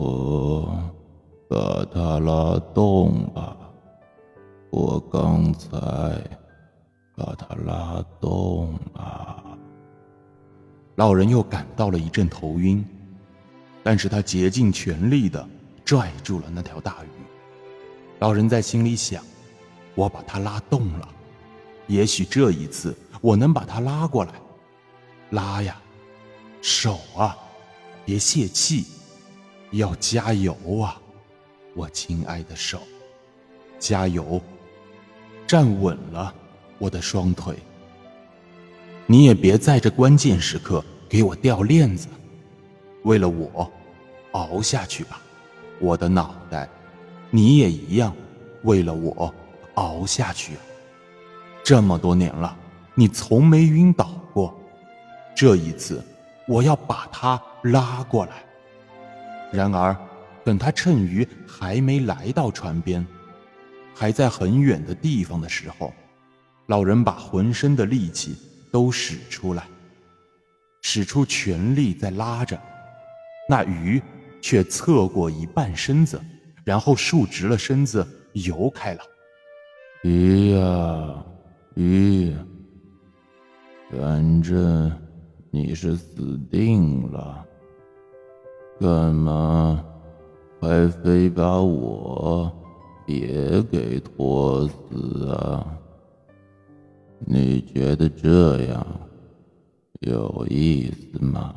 我把它拉动了。我刚才把它拉动了。老人又感到了一阵头晕，但是他竭尽全力的拽住了那条大鱼。老人在心里想：我把它拉动了，也许这一次我能把它拉过来。拉呀，手啊，别泄气，要加油啊，我亲爱的手，加油！站稳了，我的双腿。你也别在这关键时刻给我掉链子，为了我，熬下去吧，我的脑袋。你也一样，为了我，熬下去。这么多年了，你从没晕倒过。这一次，我要把他拉过来。然而，等他趁鱼还没来到船边，还在很远的地方的时候，老人把浑身的力气都使出来，使出全力在拉着，那鱼却侧过一半身子，然后竖直了身子游开了。鱼呀，鱼，反正。你是死定了！干嘛还非把我也给拖死啊？你觉得这样有意思吗？